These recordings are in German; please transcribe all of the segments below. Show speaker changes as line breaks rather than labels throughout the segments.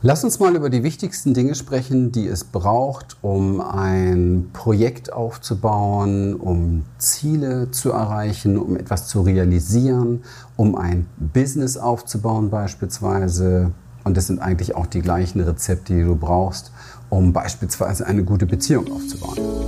Lass uns mal über die wichtigsten Dinge sprechen, die es braucht, um ein Projekt aufzubauen, um Ziele zu erreichen, um etwas zu realisieren, um ein Business aufzubauen beispielsweise. Und das sind eigentlich auch die gleichen Rezepte, die du brauchst, um beispielsweise eine gute Beziehung aufzubauen.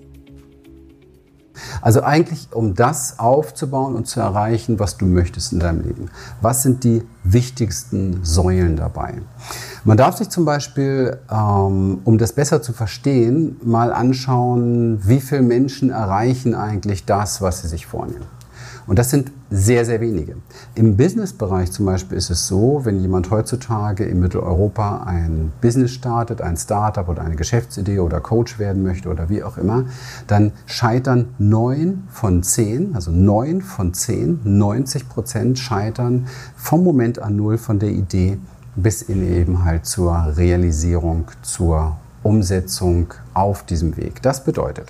Also eigentlich, um das aufzubauen und zu erreichen, was du möchtest in deinem Leben. Was sind die wichtigsten Säulen dabei? Man darf sich zum Beispiel, ähm, um das besser zu verstehen, mal anschauen, wie viele Menschen erreichen eigentlich das, was sie sich vornehmen. Und das sind sehr, sehr wenige. Im Business-Bereich zum Beispiel ist es so, wenn jemand heutzutage in Mitteleuropa ein Business startet, ein Startup oder eine Geschäftsidee oder Coach werden möchte oder wie auch immer, dann scheitern neun von zehn, also neun von zehn, 90 Prozent scheitern vom Moment an null von der Idee bis in eben halt zur Realisierung, zur Umsetzung auf diesem Weg. Das bedeutet,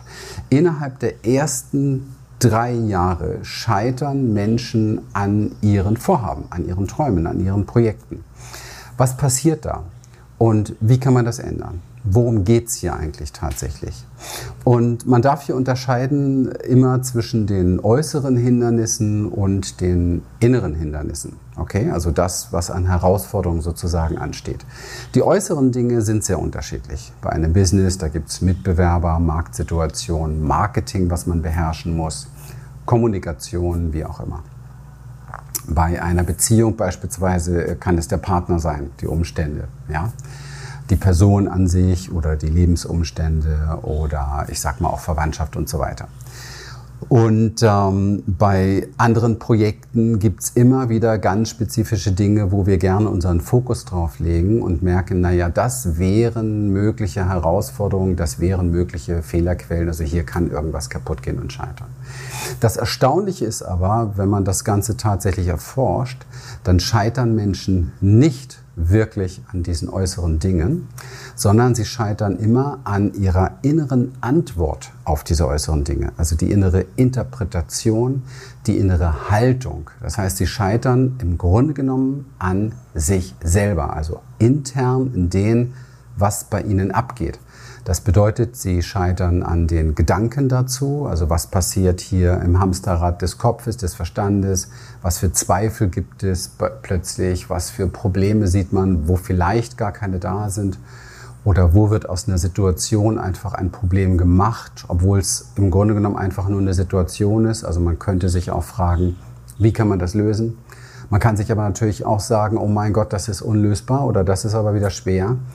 innerhalb der ersten drei Jahre scheitern Menschen an ihren Vorhaben, an ihren Träumen, an ihren Projekten. Was passiert da? Und wie kann man das ändern? Worum geht es hier eigentlich tatsächlich? Und man darf hier unterscheiden immer zwischen den äußeren Hindernissen und den inneren Hindernissen. Okay, also das, was an Herausforderungen sozusagen ansteht. Die äußeren Dinge sind sehr unterschiedlich. Bei einem Business, da gibt es Mitbewerber, Marktsituationen, Marketing, was man beherrschen muss. Kommunikation, wie auch immer. Bei einer Beziehung beispielsweise kann es der Partner sein, die Umstände, ja. Die Person an sich oder die Lebensumstände oder ich sag mal auch Verwandtschaft und so weiter. Und ähm, bei anderen Projekten gibt es immer wieder ganz spezifische Dinge, wo wir gerne unseren Fokus drauf legen und merken, naja, das wären mögliche Herausforderungen, das wären mögliche Fehlerquellen. Also hier kann irgendwas kaputt gehen und scheitern. Das Erstaunliche ist aber, wenn man das Ganze tatsächlich erforscht, dann scheitern Menschen nicht wirklich an diesen äußeren Dingen, sondern sie scheitern immer an ihrer inneren Antwort auf diese äußeren Dinge, also die innere Interpretation, die innere Haltung. Das heißt, sie scheitern im Grunde genommen an sich selber, also intern in dem, was bei ihnen abgeht. Das bedeutet, sie scheitern an den Gedanken dazu, also was passiert hier im Hamsterrad des Kopfes, des Verstandes, was für Zweifel gibt es plötzlich, was für Probleme sieht man, wo vielleicht gar keine da sind oder wo wird aus einer Situation einfach ein Problem gemacht, obwohl es im Grunde genommen einfach nur eine Situation ist. Also man könnte sich auch fragen, wie kann man das lösen? Man kann sich aber natürlich auch sagen, oh mein Gott, das ist unlösbar oder das ist aber wieder schwer.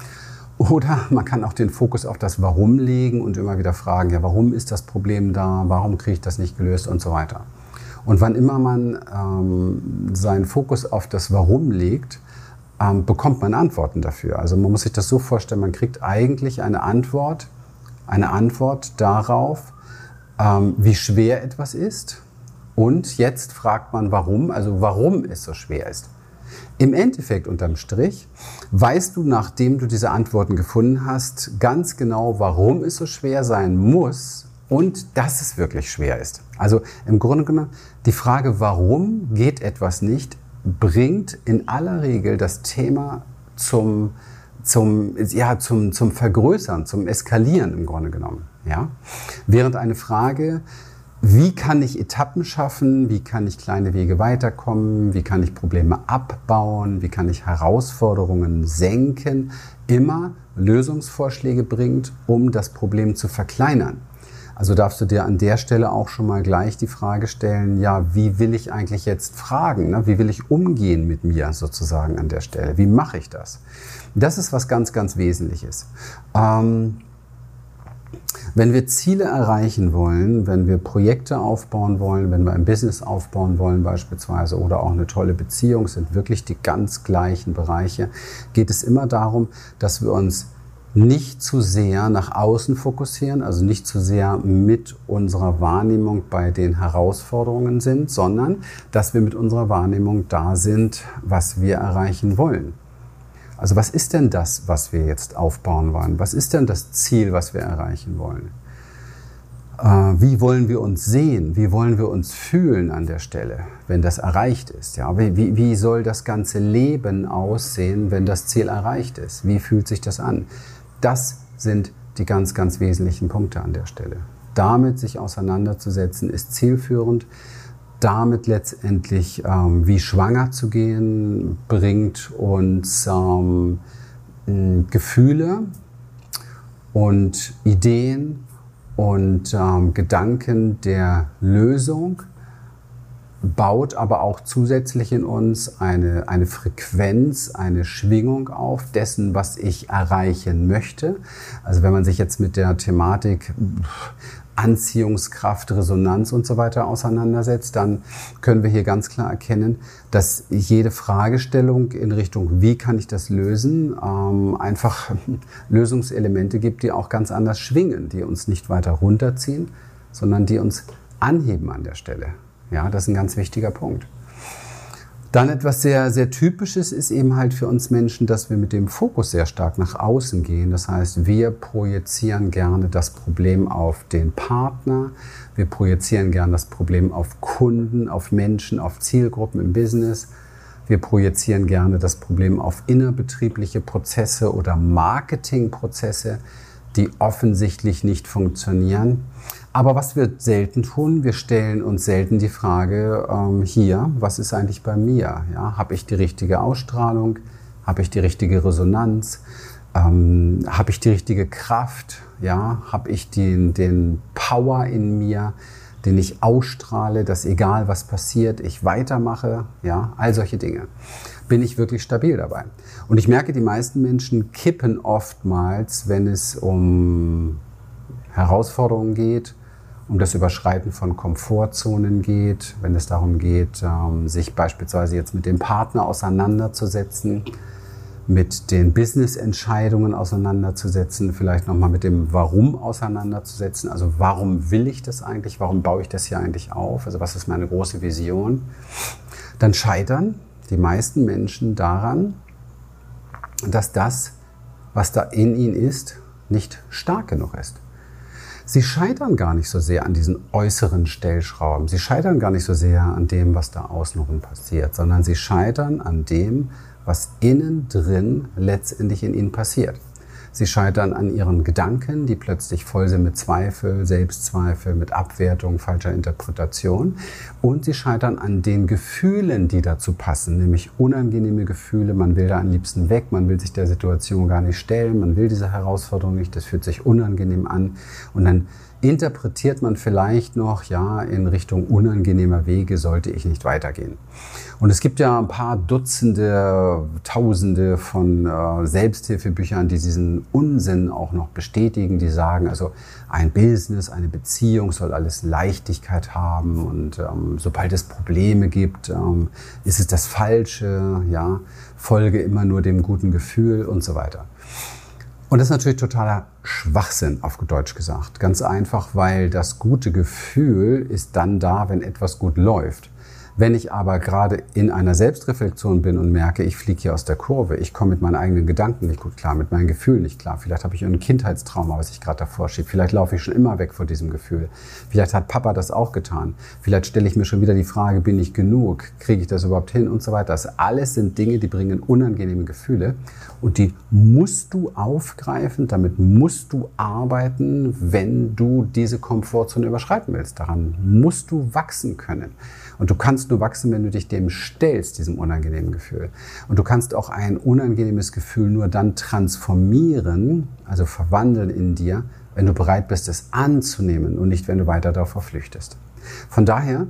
Oder man kann auch den Fokus auf das Warum legen und immer wieder fragen, ja, warum ist das Problem da, warum kriege ich das nicht gelöst und so weiter. Und wann immer man ähm, seinen Fokus auf das Warum legt, ähm, bekommt man Antworten dafür. Also man muss sich das so vorstellen, man kriegt eigentlich eine Antwort, eine Antwort darauf, ähm, wie schwer etwas ist. Und jetzt fragt man, warum, also warum es so schwer ist. Im Endeffekt unterm Strich weißt du, nachdem du diese Antworten gefunden hast, ganz genau, warum es so schwer sein muss und dass es wirklich schwer ist. Also im Grunde genommen, die Frage, warum geht etwas nicht, bringt in aller Regel das Thema zum, zum, ja, zum, zum Vergrößern, zum Eskalieren im Grunde genommen. Ja? Während eine Frage, wie kann ich Etappen schaffen, wie kann ich kleine Wege weiterkommen, wie kann ich Probleme abbauen, wie kann ich Herausforderungen senken, immer Lösungsvorschläge bringt, um das Problem zu verkleinern. Also darfst du dir an der Stelle auch schon mal gleich die Frage stellen, ja, wie will ich eigentlich jetzt fragen? Ne? Wie will ich umgehen mit mir sozusagen an der Stelle? Wie mache ich das? Das ist was ganz, ganz Wesentliches. Ähm, Wenn wir Ziele erreichen wollen, wenn wir Projekte aufbauen wollen, wenn wir ein Business aufbauen wollen beispielsweise oder auch eine tolle Beziehung, sind wirklich die ganz gleichen Bereiche, geht es immer darum, dass wir uns nicht zu sehr nach außen fokussieren, also nicht zu sehr mit unserer Wahrnehmung bei den Herausforderungen sind, sondern dass wir mit unserer Wahrnehmung da sind, was wir erreichen wollen. Also was ist denn das, was wir jetzt aufbauen wollen? Was ist denn das Ziel, was wir erreichen wollen? Äh, wie wollen wir uns sehen? Wie wollen wir uns fühlen an der Stelle, wenn das erreicht ist? Ja, wie, wie soll das ganze Leben aussehen, wenn das Ziel erreicht ist? Wie fühlt sich das an? Das sind die ganz, ganz wesentlichen Punkte an der Stelle. Damit sich auseinanderzusetzen, ist zielführend. Damit letztendlich ähm, wie schwanger zu gehen, bringt uns ähm, Gefühle und Ideen und ähm, Gedanken der Lösung baut aber auch zusätzlich in uns eine, eine Frequenz, eine Schwingung auf dessen, was ich erreichen möchte. Also wenn man sich jetzt mit der Thematik Anziehungskraft, Resonanz und so weiter auseinandersetzt, dann können wir hier ganz klar erkennen, dass jede Fragestellung in Richtung, wie kann ich das lösen, ähm, einfach Lösungselemente gibt, die auch ganz anders schwingen, die uns nicht weiter runterziehen, sondern die uns anheben an der Stelle. Ja, das ist ein ganz wichtiger Punkt. Dann etwas sehr, sehr Typisches ist eben halt für uns Menschen, dass wir mit dem Fokus sehr stark nach außen gehen. Das heißt, wir projizieren gerne das Problem auf den Partner, wir projizieren gerne das Problem auf Kunden, auf Menschen, auf Zielgruppen im Business. Wir projizieren gerne das Problem auf innerbetriebliche Prozesse oder Marketingprozesse, die offensichtlich nicht funktionieren. Aber was wir selten tun, wir stellen uns selten die Frage ähm, hier, was ist eigentlich bei mir? Ja, Habe ich die richtige Ausstrahlung? Habe ich die richtige Resonanz? Ähm, Habe ich die richtige Kraft? Ja, Habe ich den, den Power in mir, den ich ausstrahle, dass egal was passiert, ich weitermache? Ja, all solche Dinge. Bin ich wirklich stabil dabei? Und ich merke, die meisten Menschen kippen oftmals, wenn es um Herausforderungen geht, um das Überschreiten von Komfortzonen geht, wenn es darum geht, ähm, sich beispielsweise jetzt mit dem Partner auseinanderzusetzen, mit den Business-Entscheidungen auseinanderzusetzen, vielleicht nochmal mit dem Warum auseinanderzusetzen. Also warum will ich das eigentlich? Warum baue ich das hier eigentlich auf? Also was ist meine große Vision? Dann scheitern die meisten Menschen daran, dass das, was da in ihnen ist, nicht stark genug ist. Sie scheitern gar nicht so sehr an diesen äußeren Stellschrauben. Sie scheitern gar nicht so sehr an dem, was da außenrum passiert, sondern sie scheitern an dem, was innen drin letztendlich in ihnen passiert. Sie scheitern an ihren Gedanken, die plötzlich voll sind mit Zweifel, Selbstzweifel, mit Abwertung, falscher Interpretation. Und sie scheitern an den Gefühlen, die dazu passen, nämlich unangenehme Gefühle. Man will da am liebsten weg, man will sich der Situation gar nicht stellen, man will diese Herausforderung nicht, das fühlt sich unangenehm an. Und dann interpretiert man vielleicht noch, ja, in Richtung unangenehmer Wege sollte ich nicht weitergehen. Und es gibt ja ein paar Dutzende, Tausende von äh, Selbsthilfebüchern, die diesen Unsinn auch noch bestätigen, die sagen, also ein Business, eine Beziehung soll alles Leichtigkeit haben und ähm, sobald es Probleme gibt, ähm, ist es das Falsche, ja, folge immer nur dem guten Gefühl und so weiter. Und das ist natürlich totaler Schwachsinn, auf Deutsch gesagt. Ganz einfach, weil das gute Gefühl ist dann da, wenn etwas gut läuft. Wenn ich aber gerade in einer Selbstreflexion bin und merke, ich fliege hier aus der Kurve, ich komme mit meinen eigenen Gedanken nicht gut klar, mit meinen Gefühlen nicht klar, vielleicht habe ich ein Kindheitstrauma, was ich gerade davor schiebe, vielleicht laufe ich schon immer weg vor diesem Gefühl, vielleicht hat Papa das auch getan, vielleicht stelle ich mir schon wieder die Frage, bin ich genug, kriege ich das überhaupt hin? Und so weiter. Das alles sind Dinge, die bringen unangenehme Gefühle und die musst du aufgreifen, damit musst du arbeiten, wenn du diese Komfortzone überschreiten willst. Daran musst du wachsen können. Und du kannst nur wachsen, wenn du dich dem stellst, diesem unangenehmen Gefühl. Und du kannst auch ein unangenehmes Gefühl nur dann transformieren, also verwandeln in dir, wenn du bereit bist, es anzunehmen und nicht, wenn du weiter darauf verflüchtest. Von daher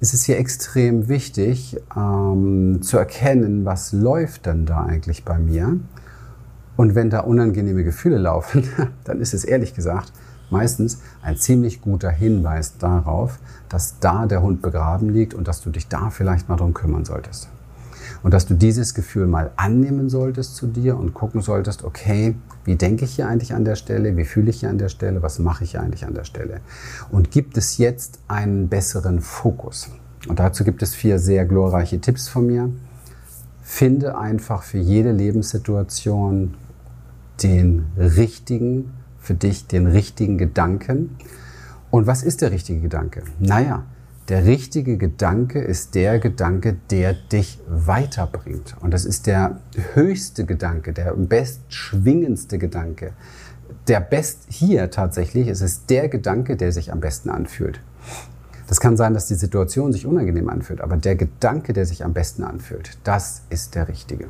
ist es hier extrem wichtig ähm, zu erkennen, was läuft denn da eigentlich bei mir. Und wenn da unangenehme Gefühle laufen, dann ist es ehrlich gesagt meistens ein ziemlich guter Hinweis darauf, dass da der Hund begraben liegt und dass du dich da vielleicht mal drum kümmern solltest. Und dass du dieses Gefühl mal annehmen solltest zu dir und gucken solltest, okay, wie denke ich hier eigentlich an der Stelle, wie fühle ich hier an der Stelle, was mache ich hier eigentlich an der Stelle. Und gibt es jetzt einen besseren Fokus? Und dazu gibt es vier sehr glorreiche Tipps von mir. Finde einfach für jede Lebenssituation den richtigen, für dich den richtigen Gedanken. Und was ist der richtige Gedanke? Naja, der richtige Gedanke ist der Gedanke, der dich weiterbringt. Und das ist der höchste Gedanke, der bestschwingendste Gedanke. Der best hier tatsächlich ist es der Gedanke, der sich am besten anfühlt. Das kann sein, dass die Situation sich unangenehm anfühlt, aber der Gedanke, der sich am besten anfühlt, das ist der richtige.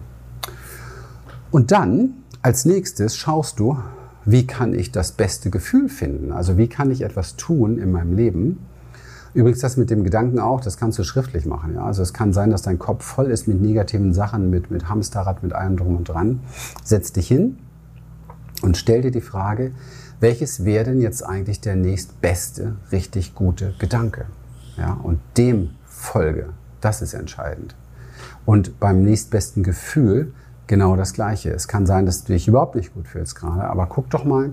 Und dann als nächstes schaust du, wie kann ich das beste Gefühl finden? Also wie kann ich etwas tun in meinem Leben, Übrigens das mit dem Gedanken auch, das kannst du schriftlich machen. Ja? Also es kann sein, dass dein Kopf voll ist mit negativen Sachen, mit, mit Hamsterrad, mit allem drum und dran. Setz dich hin und stell dir die Frage, welches wäre denn jetzt eigentlich der nächstbeste, richtig gute Gedanke? Ja? Und dem folge. Das ist entscheidend. Und beim nächstbesten Gefühl genau das Gleiche. Es kann sein, dass du dich überhaupt nicht gut fühlst gerade, aber guck doch mal,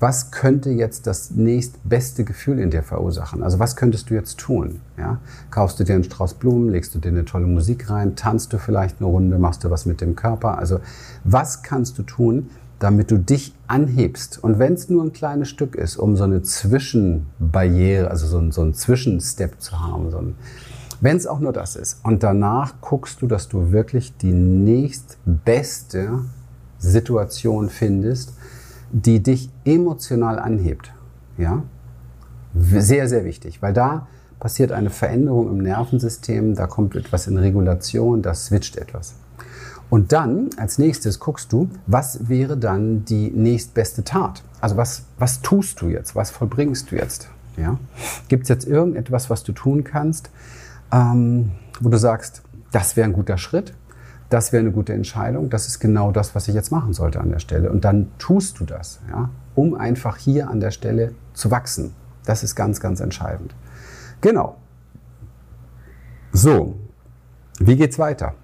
was könnte jetzt das nächstbeste Gefühl in dir verursachen? Also was könntest du jetzt tun? Ja? Kaufst du dir einen Strauß Blumen, legst du dir eine tolle Musik rein, tanzt du vielleicht eine Runde, machst du was mit dem Körper? Also was kannst du tun, damit du dich anhebst? Und wenn es nur ein kleines Stück ist, um so eine Zwischenbarriere, also so so ein Zwischenstep zu haben, so wenn es auch nur das ist. Und danach guckst du, dass du wirklich die nächstbeste Situation findest, die dich emotional anhebt. Ja? Sehr, sehr wichtig, weil da passiert eine Veränderung im Nervensystem, da kommt etwas in Regulation, da switcht etwas. Und dann als nächstes guckst du, was wäre dann die nächstbeste Tat? Also was, was tust du jetzt? Was vollbringst du jetzt? Ja? Gibt es jetzt irgendetwas, was du tun kannst, ähm, wo du sagst, das wäre ein guter Schritt? Das wäre eine gute Entscheidung, das ist genau das, was ich jetzt machen sollte an der Stelle. Und dann tust du das, ja, um einfach hier an der Stelle zu wachsen. Das ist ganz, ganz entscheidend. Genau. So, wie geht's weiter?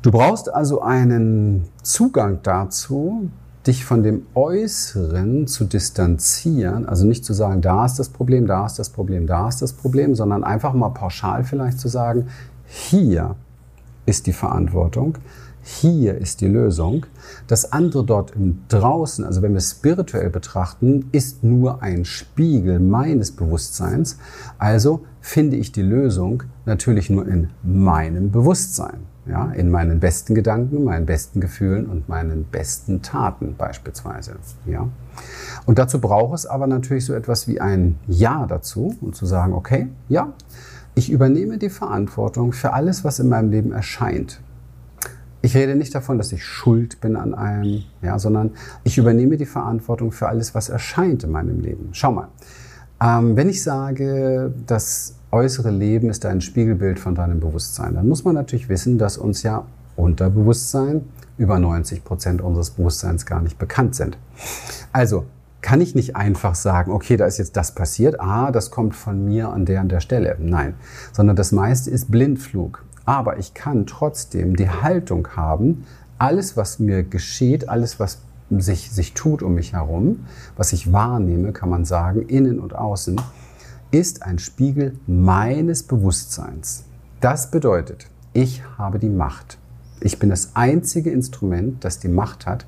Du brauchst also einen Zugang dazu, dich von dem Äußeren zu distanzieren, also nicht zu sagen, da ist das Problem, da ist das Problem, da ist das Problem, sondern einfach mal pauschal vielleicht zu sagen, hier ist die Verantwortung, hier ist die Lösung. Das andere dort im Draußen, also wenn wir es spirituell betrachten, ist nur ein Spiegel meines Bewusstseins. Also finde ich die Lösung natürlich nur in meinem Bewusstsein. Ja, in meinen besten Gedanken, meinen besten Gefühlen und meinen besten Taten beispielsweise. Ja. Und dazu braucht es aber natürlich so etwas wie ein Ja dazu und zu sagen, okay, ja, ich übernehme die Verantwortung für alles, was in meinem Leben erscheint. Ich rede nicht davon, dass ich schuld bin an allem, ja, sondern ich übernehme die Verantwortung für alles, was erscheint in meinem Leben. Schau mal, ähm, wenn ich sage, das äußere Leben ist ein Spiegelbild von deinem Bewusstsein, dann muss man natürlich wissen, dass uns ja Unterbewusstsein über 90 Prozent unseres Bewusstseins gar nicht bekannt sind. Also kann ich nicht einfach sagen, okay, da ist jetzt das passiert, ah, das kommt von mir an der an der Stelle. Nein, sondern das meiste ist Blindflug. Aber ich kann trotzdem die Haltung haben, alles, was mir geschieht, alles, was sich, sich tut um mich herum, was ich wahrnehme, kann man sagen, innen und außen, ist ein Spiegel meines Bewusstseins. Das bedeutet, ich habe die Macht. Ich bin das einzige Instrument, das die Macht hat,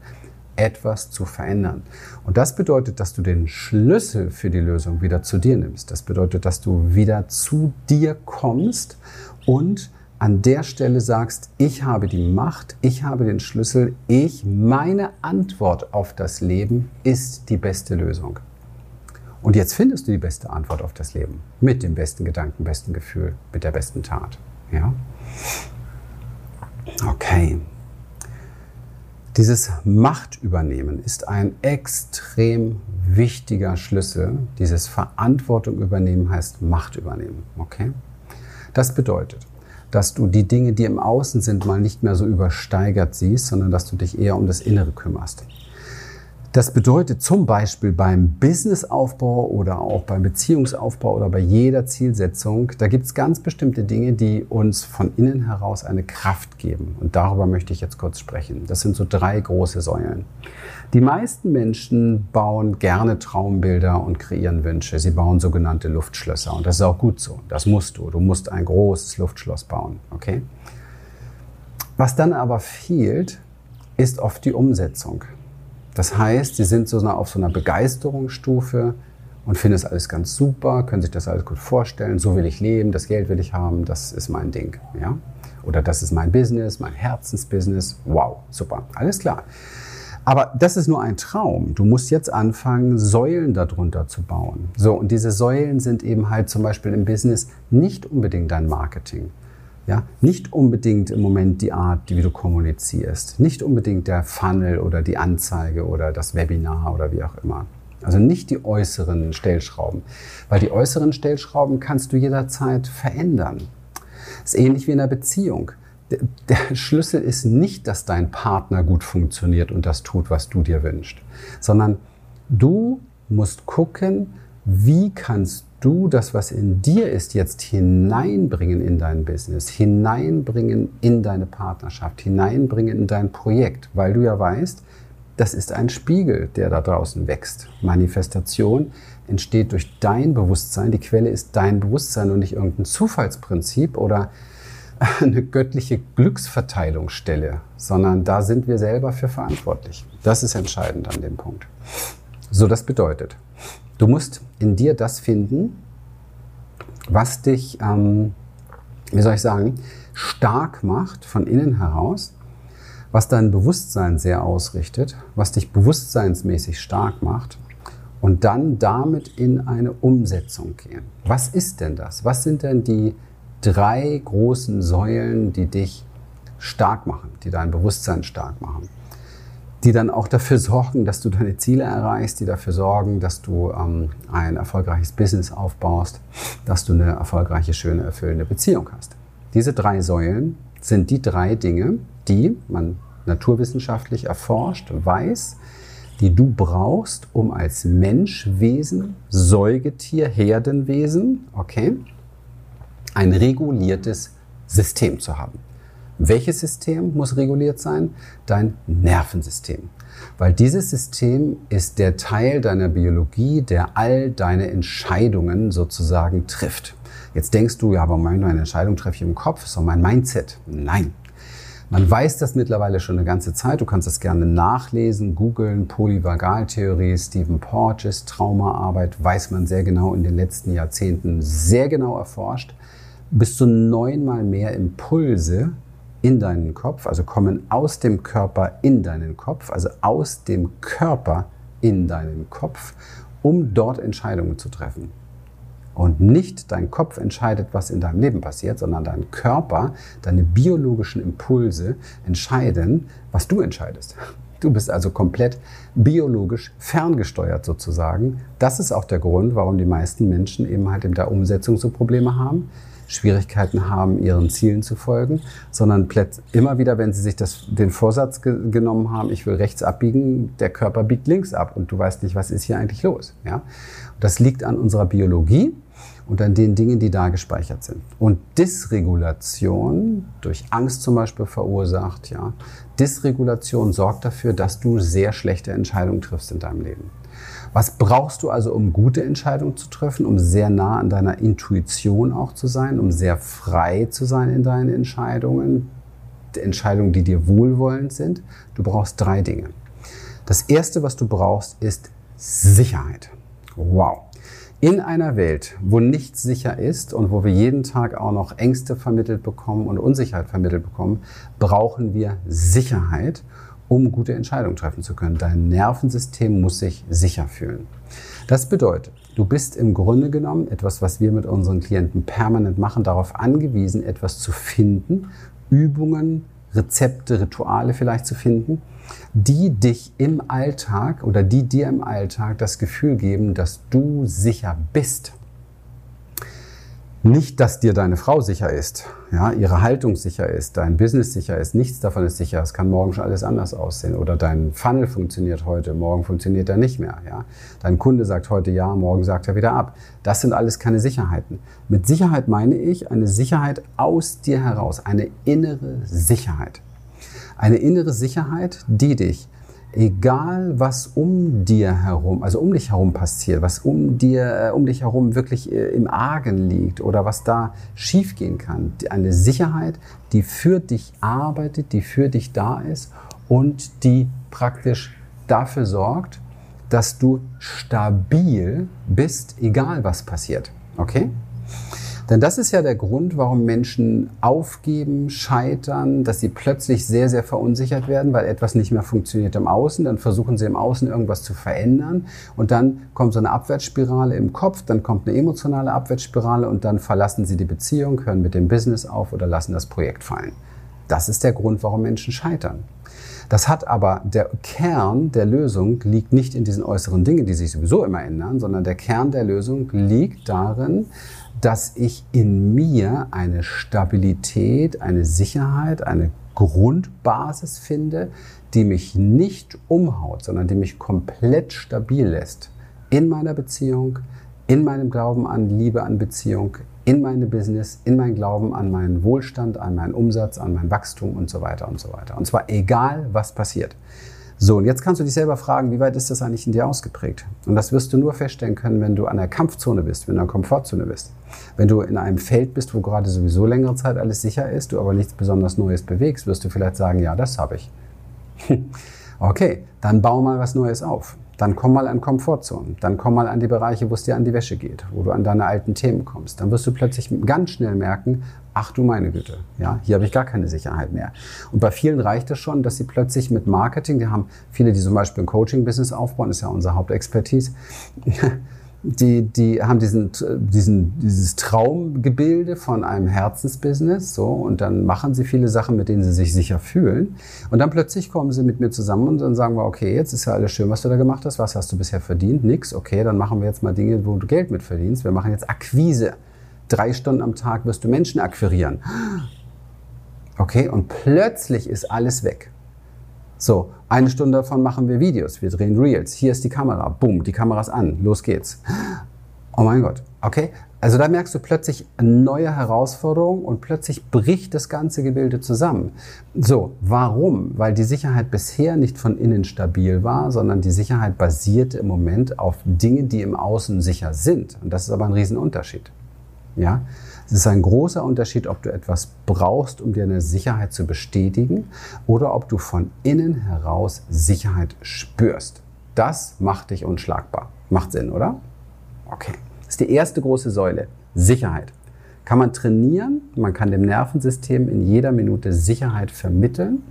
etwas zu verändern. Und das bedeutet, dass du den Schlüssel für die Lösung wieder zu dir nimmst. Das bedeutet, dass du wieder zu dir kommst und an der Stelle sagst, ich habe die Macht, ich habe den Schlüssel, ich, meine Antwort auf das Leben ist die beste Lösung. Und jetzt findest du die beste Antwort auf das Leben mit dem besten Gedanken, besten Gefühl, mit der besten Tat. Ja? Okay. Dieses Machtübernehmen ist ein extrem wichtiger Schlüssel. Dieses Verantwortung übernehmen heißt Macht übernehmen. Okay? Das bedeutet, dass du die Dinge, die im Außen sind, mal nicht mehr so übersteigert siehst, sondern dass du dich eher um das Innere kümmerst. Das bedeutet zum Beispiel beim Businessaufbau oder auch beim Beziehungsaufbau oder bei jeder Zielsetzung, da gibt es ganz bestimmte Dinge, die uns von innen heraus eine Kraft geben. Und darüber möchte ich jetzt kurz sprechen. Das sind so drei große Säulen. Die meisten Menschen bauen gerne Traumbilder und kreieren Wünsche. Sie bauen sogenannte Luftschlösser. Und das ist auch gut so. Das musst du. Du musst ein großes Luftschloss bauen. Okay? Was dann aber fehlt, ist oft die Umsetzung. Das heißt, sie sind so auf so einer Begeisterungsstufe und finden es alles ganz super, können sich das alles gut vorstellen. So will ich leben, das Geld will ich haben, das ist mein Ding. Ja? Oder das ist mein Business, mein Herzensbusiness. Wow, super, alles klar. Aber das ist nur ein Traum. Du musst jetzt anfangen, Säulen darunter zu bauen. So, und diese Säulen sind eben halt zum Beispiel im Business nicht unbedingt dein Marketing. Ja, nicht unbedingt im Moment die Art, wie du kommunizierst, nicht unbedingt der Funnel oder die Anzeige oder das Webinar oder wie auch immer. Also nicht die äußeren Stellschrauben, weil die äußeren Stellschrauben kannst du jederzeit verändern. Das ist ähnlich wie in einer Beziehung. Der Schlüssel ist nicht, dass dein Partner gut funktioniert und das tut, was du dir wünschst, sondern du musst gucken, wie kannst du das, was in dir ist, jetzt hineinbringen in dein Business, hineinbringen in deine Partnerschaft, hineinbringen in dein Projekt, weil du ja weißt, das ist ein Spiegel, der da draußen wächst. Manifestation entsteht durch dein Bewusstsein. Die Quelle ist dein Bewusstsein und nicht irgendein Zufallsprinzip oder eine göttliche Glücksverteilungsstelle, sondern da sind wir selber für verantwortlich. Das ist entscheidend an dem Punkt. So, das bedeutet, Du musst in dir das finden, was dich, ähm, wie soll ich sagen, stark macht von innen heraus, was dein Bewusstsein sehr ausrichtet, was dich bewusstseinsmäßig stark macht und dann damit in eine Umsetzung gehen. Was ist denn das? Was sind denn die drei großen Säulen, die dich stark machen, die dein Bewusstsein stark machen? Die dann auch dafür sorgen, dass du deine Ziele erreichst, die dafür sorgen, dass du ähm, ein erfolgreiches Business aufbaust, dass du eine erfolgreiche, schöne, erfüllende Beziehung hast. Diese drei Säulen sind die drei Dinge, die man naturwissenschaftlich erforscht, weiß, die du brauchst, um als Menschwesen, Säugetier, Herdenwesen, okay, ein reguliertes System zu haben. Welches System muss reguliert sein? Dein Nervensystem. Weil dieses System ist der Teil deiner Biologie, der all deine Entscheidungen sozusagen trifft. Jetzt denkst du, ja, aber meine Entscheidung treffe ich im Kopf, ist doch mein Mindset. Nein. Man weiß das mittlerweile schon eine ganze Zeit. Du kannst das gerne nachlesen, googeln. Polyvagaltheorie, Stephen Porges, Traumaarbeit, weiß man sehr genau in den letzten Jahrzehnten sehr genau erforscht. Bis zu neunmal mehr Impulse in deinen Kopf, also kommen aus dem Körper in deinen Kopf, also aus dem Körper in deinen Kopf, um dort Entscheidungen zu treffen. Und nicht dein Kopf entscheidet, was in deinem Leben passiert, sondern dein Körper, deine biologischen Impulse entscheiden, was du entscheidest. Du bist also komplett biologisch ferngesteuert sozusagen. Das ist auch der Grund, warum die meisten Menschen eben halt in der Umsetzung so Probleme haben Schwierigkeiten haben, ihren Zielen zu folgen, sondern immer wieder, wenn sie sich das, den Vorsatz ge genommen haben, ich will rechts abbiegen, der Körper biegt links ab und du weißt nicht, was ist hier eigentlich los. Ja? Das liegt an unserer Biologie und an den Dingen, die da gespeichert sind. Und Dysregulation, durch Angst zum Beispiel verursacht, ja, Dysregulation sorgt dafür, dass du sehr schlechte Entscheidungen triffst in deinem Leben. Was brauchst du also, um gute Entscheidungen zu treffen, um sehr nah an deiner Intuition auch zu sein, um sehr frei zu sein in deinen Entscheidungen, Entscheidungen, die dir wohlwollend sind? Du brauchst drei Dinge. Das erste, was du brauchst, ist Sicherheit. Wow. In einer Welt, wo nichts sicher ist und wo wir jeden Tag auch noch Ängste vermittelt bekommen und Unsicherheit vermittelt bekommen, brauchen wir Sicherheit um gute Entscheidungen treffen zu können. Dein Nervensystem muss sich sicher fühlen. Das bedeutet, du bist im Grunde genommen etwas, was wir mit unseren Klienten permanent machen, darauf angewiesen, etwas zu finden, Übungen, Rezepte, Rituale vielleicht zu finden, die dich im Alltag oder die dir im Alltag das Gefühl geben, dass du sicher bist. Nicht, dass dir deine Frau sicher ist, ja, ihre Haltung sicher ist, dein Business sicher ist, nichts davon ist sicher. Es kann morgen schon alles anders aussehen. Oder dein Funnel funktioniert heute, morgen funktioniert er nicht mehr. Ja. Dein Kunde sagt heute ja, morgen sagt er wieder ab. Das sind alles keine Sicherheiten. Mit Sicherheit meine ich eine Sicherheit aus dir heraus, eine innere Sicherheit. Eine innere Sicherheit, die dich egal was um dir herum, also um dich herum passiert, was um dir, äh, um dich herum wirklich äh, im Argen liegt oder was da schiefgehen kann, eine Sicherheit, die für dich arbeitet, die für dich da ist und die praktisch dafür sorgt, dass du stabil bist, egal was passiert. Okay? Denn das ist ja der Grund, warum Menschen aufgeben, scheitern, dass sie plötzlich sehr, sehr verunsichert werden, weil etwas nicht mehr funktioniert im Außen. Dann versuchen sie im Außen irgendwas zu verändern und dann kommt so eine Abwärtsspirale im Kopf, dann kommt eine emotionale Abwärtsspirale und dann verlassen sie die Beziehung, hören mit dem Business auf oder lassen das Projekt fallen. Das ist der Grund, warum Menschen scheitern. Das hat aber der Kern der Lösung liegt nicht in diesen äußeren Dingen, die sich sowieso immer ändern, sondern der Kern der Lösung liegt darin, dass ich in mir eine Stabilität, eine Sicherheit, eine Grundbasis finde, die mich nicht umhaut, sondern die mich komplett stabil lässt. In meiner Beziehung, in meinem Glauben an Liebe, an Beziehung, in meine Business, in mein Glauben an meinen Wohlstand, an meinen Umsatz, an mein Wachstum und so weiter und so weiter. Und zwar egal, was passiert. So, und jetzt kannst du dich selber fragen, wie weit ist das eigentlich in dir ausgeprägt? Und das wirst du nur feststellen können, wenn du an der Kampfzone bist, wenn du an der Komfortzone bist. Wenn du in einem Feld bist, wo gerade sowieso längere Zeit alles sicher ist, du aber nichts besonders Neues bewegst, wirst du vielleicht sagen, ja, das habe ich. okay, dann bau mal was Neues auf. Dann komm mal an Komfortzonen. Dann komm mal an die Bereiche, wo es dir an die Wäsche geht, wo du an deine alten Themen kommst. Dann wirst du plötzlich ganz schnell merken, ach du meine Güte, ja, hier habe ich gar keine Sicherheit mehr. Und bei vielen reicht es schon, dass sie plötzlich mit Marketing, die haben viele, die zum Beispiel ein Coaching-Business aufbauen, ist ja unsere Hauptexpertise, die, die haben diesen, diesen, dieses Traumgebilde von einem Herzensbusiness, so, und dann machen sie viele Sachen, mit denen sie sich sicher fühlen. Und dann plötzlich kommen sie mit mir zusammen und dann sagen wir, okay, jetzt ist ja alles schön, was du da gemacht hast. Was hast du bisher verdient? Nix. Okay, dann machen wir jetzt mal Dinge, wo du Geld mit verdienst. Wir machen jetzt Akquise. Drei Stunden am Tag wirst du Menschen akquirieren. Okay, und plötzlich ist alles weg. So, eine Stunde davon machen wir Videos, wir drehen Reels. Hier ist die Kamera, boom, die Kamera ist an, los geht's. Oh mein Gott, okay? Also da merkst du plötzlich neue Herausforderungen und plötzlich bricht das ganze Gebilde zusammen. So, warum? Weil die Sicherheit bisher nicht von innen stabil war, sondern die Sicherheit basierte im Moment auf Dingen, die im Außen sicher sind. Und das ist aber ein Riesenunterschied. Ja? Es ist ein großer Unterschied, ob du etwas brauchst, um dir eine Sicherheit zu bestätigen oder ob du von innen heraus Sicherheit spürst. Das macht dich unschlagbar. Macht Sinn, oder? Okay. Das ist die erste große Säule. Sicherheit. Kann man trainieren, man kann dem Nervensystem in jeder Minute Sicherheit vermitteln.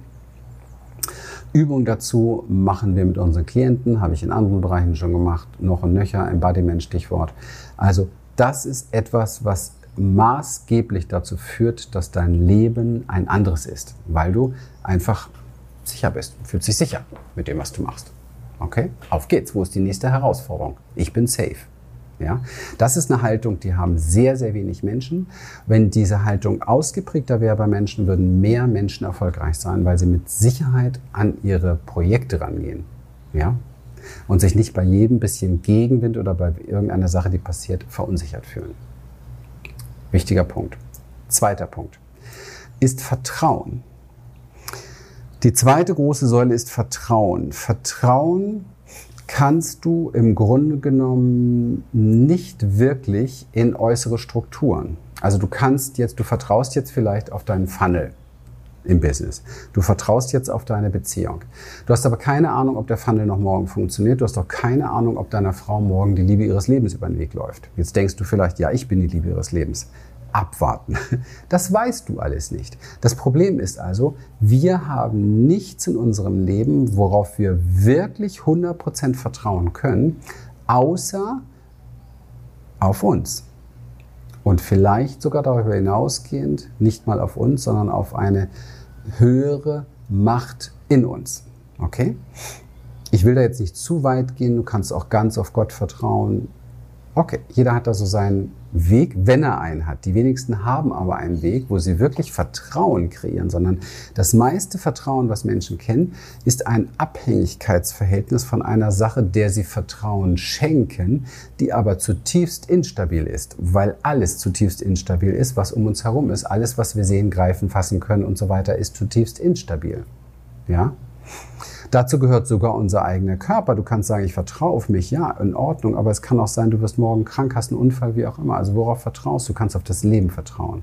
Übungen dazu machen wir mit unseren Klienten, habe ich in anderen Bereichen schon gemacht, noch und nöcher, Embodiment, Stichwort. Also das ist etwas, was maßgeblich dazu führt, dass dein Leben ein anderes ist, weil du einfach sicher bist, fühlst dich sicher mit dem, was du machst. Okay? Auf geht's. Wo ist die nächste Herausforderung? Ich bin safe. Ja? Das ist eine Haltung, die haben sehr, sehr wenig Menschen. Wenn diese Haltung ausgeprägter wäre bei Menschen, würden mehr Menschen erfolgreich sein, weil sie mit Sicherheit an ihre Projekte rangehen. Ja? Und sich nicht bei jedem bisschen Gegenwind oder bei irgendeiner Sache, die passiert, verunsichert fühlen. Wichtiger Punkt. Zweiter Punkt ist Vertrauen. Die zweite große Säule ist Vertrauen. Vertrauen kannst du im Grunde genommen nicht wirklich in äußere Strukturen. Also du kannst jetzt, du vertraust jetzt vielleicht auf deinen Funnel im Business. Du vertraust jetzt auf deine Beziehung. Du hast aber keine Ahnung, ob der Funnel noch morgen funktioniert. Du hast auch keine Ahnung, ob deiner Frau morgen die Liebe ihres Lebens über den Weg läuft. Jetzt denkst du vielleicht, ja, ich bin die Liebe ihres Lebens. Abwarten. Das weißt du alles nicht. Das Problem ist also, wir haben nichts in unserem Leben, worauf wir wirklich 100% vertrauen können, außer auf uns und vielleicht sogar darüber hinausgehend nicht mal auf uns, sondern auf eine höhere Macht in uns. Okay? Ich will da jetzt nicht zu weit gehen, du kannst auch ganz auf Gott vertrauen. Okay, jeder hat da so seinen Weg, wenn er einen hat. Die wenigsten haben aber einen Weg, wo sie wirklich Vertrauen kreieren, sondern das meiste Vertrauen, was Menschen kennen, ist ein Abhängigkeitsverhältnis von einer Sache, der sie Vertrauen schenken, die aber zutiefst instabil ist, weil alles zutiefst instabil ist, was um uns herum ist. Alles, was wir sehen, greifen, fassen können und so weiter, ist zutiefst instabil. Ja? Dazu gehört sogar unser eigener Körper. Du kannst sagen, ich vertraue auf mich, ja, in Ordnung, aber es kann auch sein, du wirst morgen krank, hast einen Unfall, wie auch immer. Also worauf vertraust du? Du kannst auf das Leben vertrauen.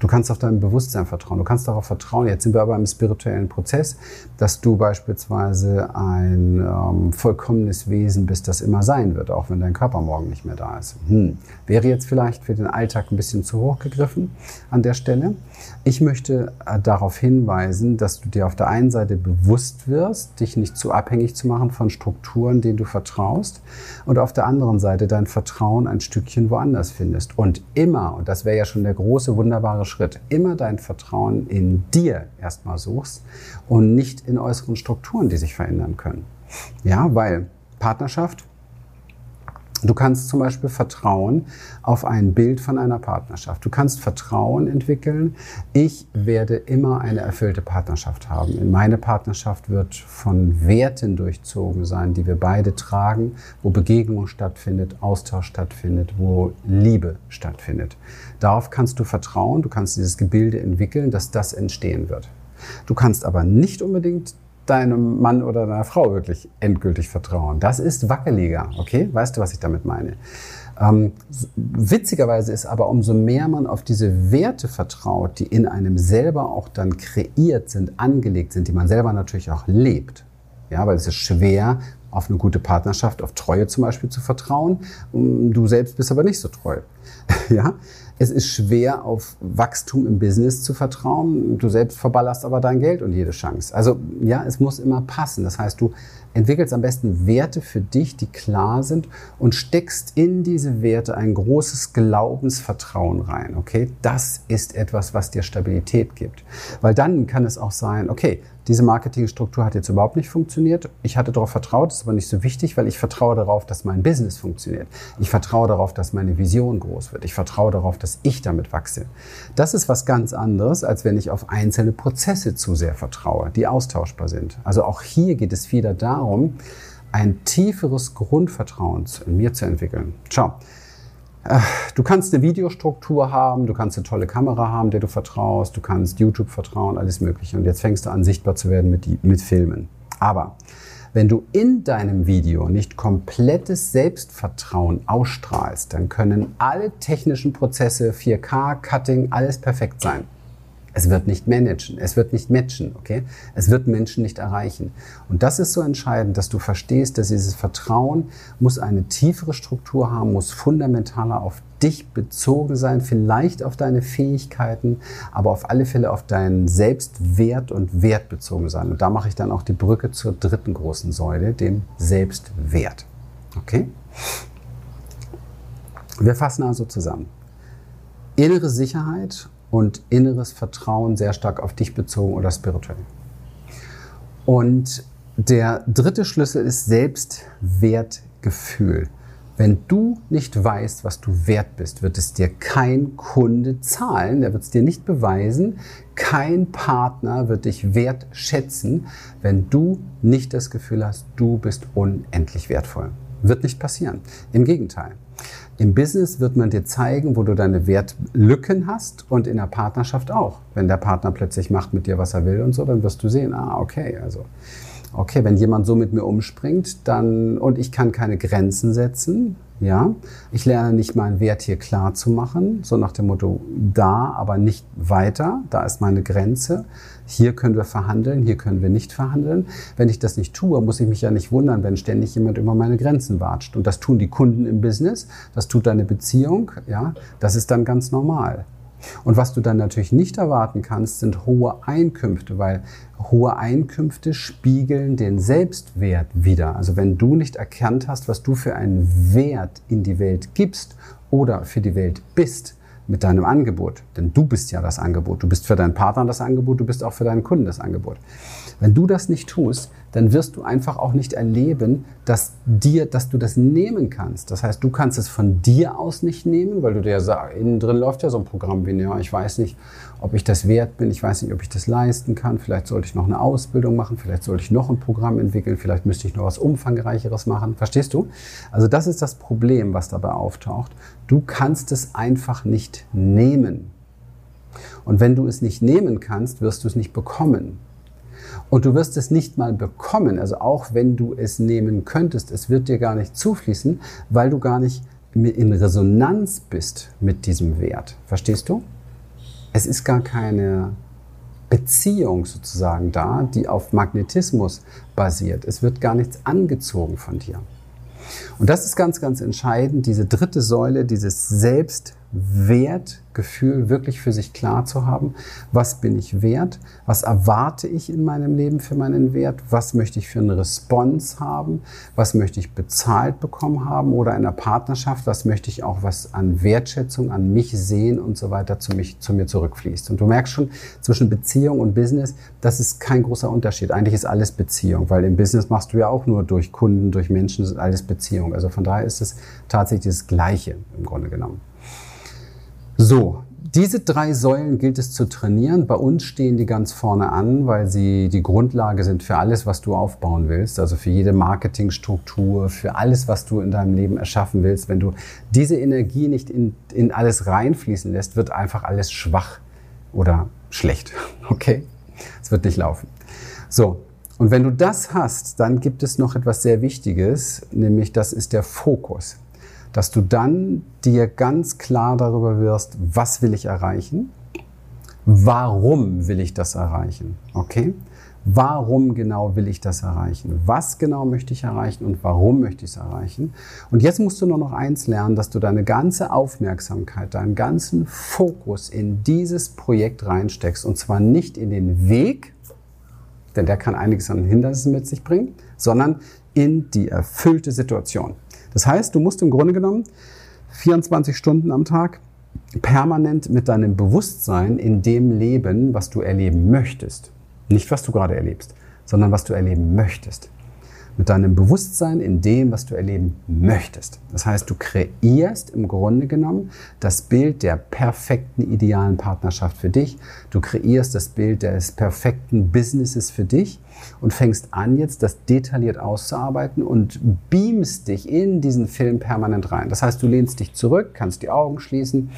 Du kannst auf dein Bewusstsein vertrauen. Du kannst darauf vertrauen. Jetzt sind wir aber im spirituellen Prozess, dass du beispielsweise ein ähm, vollkommenes Wesen bist, das immer sein wird, auch wenn dein Körper morgen nicht mehr da ist. Hm. Wäre jetzt vielleicht für den Alltag ein bisschen zu hoch gegriffen an der Stelle. Ich möchte äh, darauf hinweisen, dass du dir auf der einen Seite bewusst wirst, dich nicht zu abhängig zu machen von Strukturen, denen du vertraust, und auf der anderen Seite dein Vertrauen ein Stückchen woanders findest. Und immer, und das wäre ja schon der große, wunderbare Schritt, immer dein Vertrauen in dir erstmal suchst und nicht in äußeren Strukturen, die sich verändern können. Ja, weil Partnerschaft Du kannst zum Beispiel Vertrauen auf ein Bild von einer Partnerschaft. Du kannst Vertrauen entwickeln. Ich werde immer eine erfüllte Partnerschaft haben. Meine Partnerschaft wird von Werten durchzogen sein, die wir beide tragen, wo Begegnung stattfindet, Austausch stattfindet, wo Liebe stattfindet. Darauf kannst du vertrauen. Du kannst dieses Gebilde entwickeln, dass das entstehen wird. Du kannst aber nicht unbedingt deinem Mann oder deiner Frau wirklich endgültig vertrauen. Das ist wackeliger, okay? Weißt du, was ich damit meine? Ähm, witzigerweise ist aber, umso mehr man auf diese Werte vertraut, die in einem selber auch dann kreiert sind, angelegt sind, die man selber natürlich auch lebt. Ja, weil es ist schwer, auf eine gute Partnerschaft, auf Treue zum Beispiel zu vertrauen. Du selbst bist aber nicht so treu. ja, es ist schwer, auf Wachstum im Business zu vertrauen. Du selbst verballerst aber dein Geld und jede Chance. Also ja, es muss immer passen. Das heißt, du entwickelst am besten Werte für dich, die klar sind und steckst in diese Werte ein großes Glaubensvertrauen rein. Okay, das ist etwas, was dir Stabilität gibt. Weil dann kann es auch sein, okay, diese Marketingstruktur hat jetzt überhaupt nicht funktioniert. Ich hatte darauf vertraut, ist aber nicht so wichtig, weil ich vertraue darauf, dass mein Business funktioniert. Ich vertraue darauf, dass meine Vision groß wird. Ich vertraue darauf, dass ich damit wachse. Das ist was ganz anderes, als wenn ich auf einzelne Prozesse zu sehr vertraue, die austauschbar sind. Also auch hier geht es wieder darum, ein tieferes Grundvertrauen in mir zu entwickeln. Ciao. Du kannst eine Videostruktur haben, du kannst eine tolle Kamera haben, der du vertraust, du kannst YouTube vertrauen, alles Mögliche. Und jetzt fängst du an, sichtbar zu werden mit, mit Filmen. Aber wenn du in deinem Video nicht komplettes Selbstvertrauen ausstrahlst, dann können alle technischen Prozesse, 4K, Cutting, alles perfekt sein. Es wird nicht managen, es wird nicht matchen, okay? Es wird Menschen nicht erreichen. Und das ist so entscheidend, dass du verstehst, dass dieses Vertrauen muss eine tiefere Struktur haben, muss fundamentaler auf dich bezogen sein, vielleicht auf deine Fähigkeiten, aber auf alle Fälle auf deinen Selbstwert und Wert bezogen sein. Und da mache ich dann auch die Brücke zur dritten großen Säule, dem Selbstwert. Okay? Wir fassen also zusammen. Innere Sicherheit und inneres Vertrauen sehr stark auf dich bezogen oder spirituell. Und der dritte Schlüssel ist Selbstwertgefühl. Wenn du nicht weißt, was du wert bist, wird es dir kein Kunde zahlen, der wird es dir nicht beweisen. Kein Partner wird dich wertschätzen, wenn du nicht das Gefühl hast, du bist unendlich wertvoll. Wird nicht passieren. Im Gegenteil. Im Business wird man dir zeigen, wo du deine Wertlücken hast und in der Partnerschaft auch. Wenn der Partner plötzlich macht mit dir, was er will und so, dann wirst du sehen, ah, okay, also, okay, wenn jemand so mit mir umspringt, dann, und ich kann keine Grenzen setzen, ja, ich lerne nicht meinen Wert hier klar zu machen, so nach dem Motto, da, aber nicht weiter, da ist meine Grenze. Hier können wir verhandeln, hier können wir nicht verhandeln. Wenn ich das nicht tue, muss ich mich ja nicht wundern, wenn ständig jemand über meine Grenzen watscht. Und das tun die Kunden im Business, das tut deine Beziehung, ja, das ist dann ganz normal. Und was du dann natürlich nicht erwarten kannst, sind hohe Einkünfte, weil hohe Einkünfte spiegeln den Selbstwert wieder. Also wenn du nicht erkannt hast, was du für einen Wert in die Welt gibst oder für die Welt bist, mit deinem Angebot. Denn du bist ja das Angebot. Du bist für deinen Partner das Angebot, du bist auch für deinen Kunden das Angebot. Wenn du das nicht tust, dann wirst du einfach auch nicht erleben, dass dir, dass du das nehmen kannst. Das heißt, du kannst es von dir aus nicht nehmen, weil du dir sagst, innen drin läuft ja so ein Programm wie, ja, ich weiß nicht, ob ich das wert bin, ich weiß nicht, ob ich das leisten kann, vielleicht sollte ich noch eine Ausbildung machen, vielleicht sollte ich noch ein Programm entwickeln, vielleicht müsste ich noch was umfangreicheres machen. Verstehst du? Also das ist das Problem, was dabei auftaucht. Du kannst es einfach nicht nehmen. Und wenn du es nicht nehmen kannst, wirst du es nicht bekommen. Und du wirst es nicht mal bekommen, also auch wenn du es nehmen könntest, es wird dir gar nicht zufließen, weil du gar nicht in Resonanz bist mit diesem Wert. Verstehst du? Es ist gar keine Beziehung sozusagen da, die auf Magnetismus basiert. Es wird gar nichts angezogen von dir. Und das ist ganz, ganz entscheidend, diese dritte Säule, dieses Selbstwert Gefühl wirklich für sich klar zu haben, was bin ich wert, was erwarte ich in meinem Leben für meinen Wert, was möchte ich für eine Response haben, was möchte ich bezahlt bekommen haben oder in einer Partnerschaft, was möchte ich auch was an Wertschätzung an mich sehen und so weiter zu, mich, zu mir zurückfließt. Und du merkst schon, zwischen Beziehung und Business, das ist kein großer Unterschied. Eigentlich ist alles Beziehung, weil im Business machst du ja auch nur durch Kunden, durch Menschen, das ist alles Beziehung. Also von daher ist es tatsächlich das Gleiche im Grunde genommen. So, diese drei Säulen gilt es zu trainieren. Bei uns stehen die ganz vorne an, weil sie die Grundlage sind für alles, was du aufbauen willst. Also für jede Marketingstruktur, für alles, was du in deinem Leben erschaffen willst. Wenn du diese Energie nicht in, in alles reinfließen lässt, wird einfach alles schwach oder schlecht. Okay? Es wird nicht laufen. So. Und wenn du das hast, dann gibt es noch etwas sehr Wichtiges, nämlich das ist der Fokus dass du dann dir ganz klar darüber wirst, was will ich erreichen? Warum will ich das erreichen? Okay? Warum genau will ich das erreichen? Was genau möchte ich erreichen und warum möchte ich es erreichen? Und jetzt musst du nur noch eins lernen, dass du deine ganze Aufmerksamkeit, deinen ganzen Fokus in dieses Projekt reinsteckst. Und zwar nicht in den Weg, denn der kann einiges an Hindernissen mit sich bringen, sondern in die erfüllte Situation. Das heißt, du musst im Grunde genommen 24 Stunden am Tag permanent mit deinem Bewusstsein in dem leben, was du erleben möchtest. Nicht, was du gerade erlebst, sondern was du erleben möchtest mit deinem Bewusstsein in dem, was du erleben möchtest. Das heißt, du kreierst im Grunde genommen das Bild der perfekten idealen Partnerschaft für dich. Du kreierst das Bild des perfekten Businesses für dich und fängst an, jetzt das detailliert auszuarbeiten und beamst dich in diesen Film permanent rein. Das heißt, du lehnst dich zurück, kannst die Augen schließen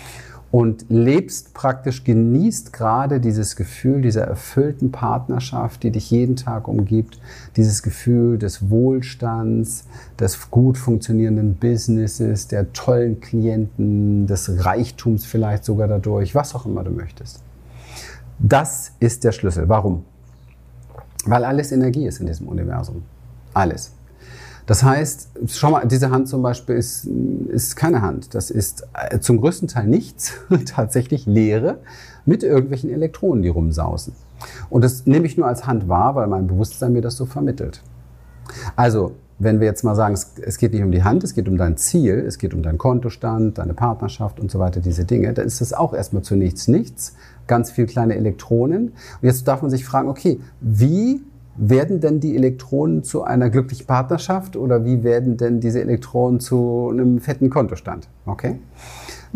und lebst praktisch, genießt gerade dieses Gefühl dieser erfüllten Partnerschaft, die dich jeden Tag umgibt, dieses Gefühl des Wohlstands, des gut funktionierenden Businesses, der tollen Klienten, des Reichtums vielleicht sogar dadurch, was auch immer du möchtest. Das ist der Schlüssel. Warum? Weil alles Energie ist in diesem Universum. Alles. Das heißt, schau mal, diese Hand zum Beispiel ist, ist keine Hand. Das ist äh, zum größten Teil nichts, tatsächlich Leere mit irgendwelchen Elektronen, die rumsausen. Und das nehme ich nur als Hand wahr, weil mein Bewusstsein mir das so vermittelt. Also, wenn wir jetzt mal sagen, es, geht nicht um die Hand, es geht um dein Ziel, es geht um deinen Kontostand, deine Partnerschaft und so weiter, diese Dinge, dann ist das auch erstmal zunächst nichts, ganz viel kleine Elektronen. Und jetzt darf man sich fragen, okay, wie werden denn die Elektronen zu einer glücklichen Partnerschaft oder wie werden denn diese Elektronen zu einem fetten Kontostand? Okay?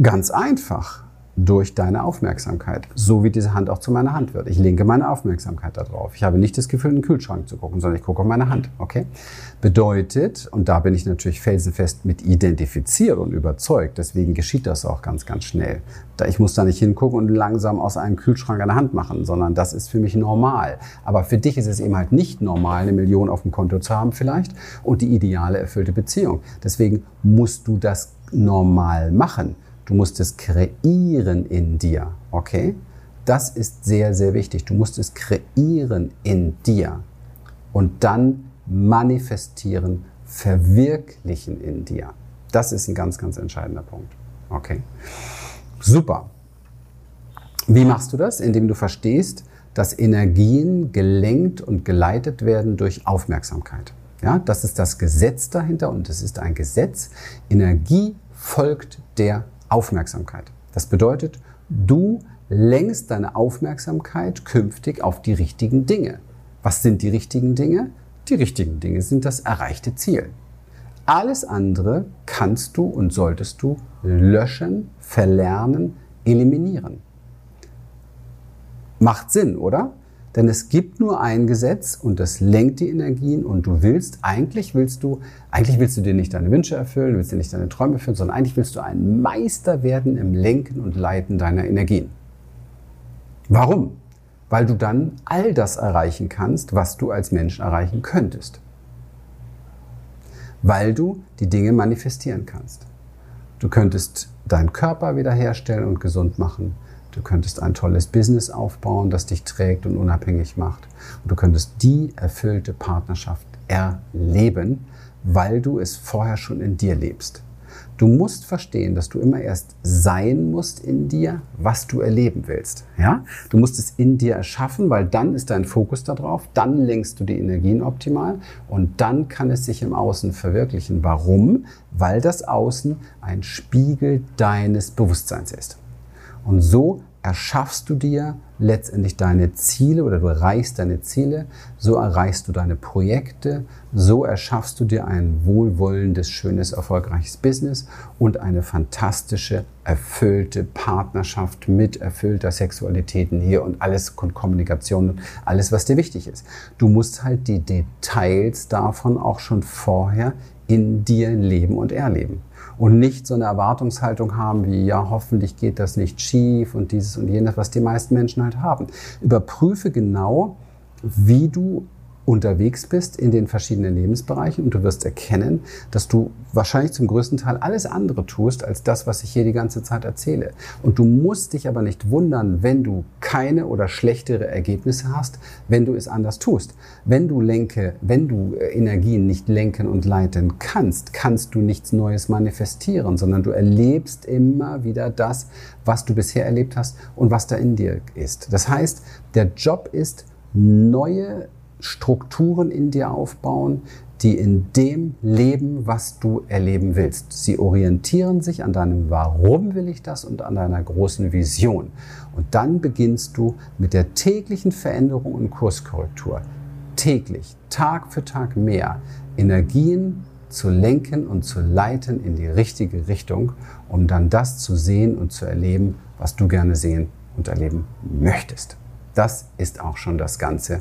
Ganz einfach durch deine Aufmerksamkeit. So wie diese Hand auch zu meiner Hand wird. Ich lenke meine Aufmerksamkeit darauf. Ich habe nicht das Gefühl, in den Kühlschrank zu gucken, sondern ich gucke auf meine Hand. Okay? Bedeutet, und da bin ich natürlich felsenfest mit identifiziert und überzeugt, deswegen geschieht das auch ganz, ganz schnell. Ich muss da nicht hingucken und langsam aus einem Kühlschrank eine Hand machen, sondern das ist für mich normal. Aber für dich ist es eben halt nicht normal, eine Million auf dem Konto zu haben vielleicht und die ideale erfüllte Beziehung. Deswegen musst du das normal machen. Du musst es kreieren in dir, okay? Das ist sehr, sehr wichtig. Du musst es kreieren in dir und dann manifestieren, verwirklichen in dir. Das ist ein ganz, ganz entscheidender Punkt. Okay? Super. Wie machst du das? Indem du verstehst, dass Energien gelenkt und geleitet werden durch Aufmerksamkeit. Ja, das ist das Gesetz dahinter und es ist ein Gesetz. Energie folgt der Aufmerksamkeit. Das bedeutet, du lenkst deine Aufmerksamkeit künftig auf die richtigen Dinge. Was sind die richtigen Dinge? Die richtigen Dinge sind das erreichte Ziel. Alles andere kannst du und solltest du löschen, verlernen, eliminieren. Macht Sinn, oder? Denn es gibt nur ein Gesetz und das lenkt die Energien und du willst, eigentlich willst du, eigentlich willst du dir nicht deine Wünsche erfüllen, willst dir nicht deine Träume erfüllen, sondern eigentlich willst du ein Meister werden im Lenken und Leiten deiner Energien. Warum? Weil du dann all das erreichen kannst, was du als Mensch erreichen könntest. Weil du die Dinge manifestieren kannst. Du könntest deinen Körper wiederherstellen und gesund machen. Du könntest ein tolles Business aufbauen, das dich trägt und unabhängig macht. Und du könntest die erfüllte Partnerschaft erleben, weil du es vorher schon in dir lebst. Du musst verstehen, dass du immer erst sein musst in dir, was du erleben willst. Ja? Du musst es in dir erschaffen, weil dann ist dein Fokus darauf, dann lenkst du die Energien optimal und dann kann es sich im Außen verwirklichen. Warum? Weil das Außen ein Spiegel deines Bewusstseins ist. Und so erschaffst du dir letztendlich deine Ziele oder du erreichst deine Ziele, so erreichst du deine Projekte, so erschaffst du dir ein wohlwollendes, schönes, erfolgreiches Business und eine fantastische, erfüllte Partnerschaft mit erfüllter Sexualitäten hier und alles Kommunikation und alles, was dir wichtig ist. Du musst halt die Details davon auch schon vorher in dir leben und erleben und nicht so eine Erwartungshaltung haben wie, ja, hoffentlich geht das nicht schief und dieses und jenes, was die meisten Menschen halt haben. Überprüfe genau, wie du unterwegs bist in den verschiedenen Lebensbereichen und du wirst erkennen, dass du wahrscheinlich zum größten Teil alles andere tust als das, was ich hier die ganze Zeit erzähle. Und du musst dich aber nicht wundern, wenn du keine oder schlechtere Ergebnisse hast, wenn du es anders tust. Wenn du lenke, wenn du äh, Energien nicht lenken und leiten kannst, kannst du nichts Neues manifestieren, sondern du erlebst immer wieder das, was du bisher erlebt hast und was da in dir ist. Das heißt, der Job ist, neue Strukturen in dir aufbauen, die in dem leben, was du erleben willst. Sie orientieren sich an deinem Warum will ich das und an deiner großen Vision. Und dann beginnst du mit der täglichen Veränderung und Kurskorrektur, täglich, Tag für Tag mehr Energien zu lenken und zu leiten in die richtige Richtung, um dann das zu sehen und zu erleben, was du gerne sehen und erleben möchtest. Das ist auch schon das Ganze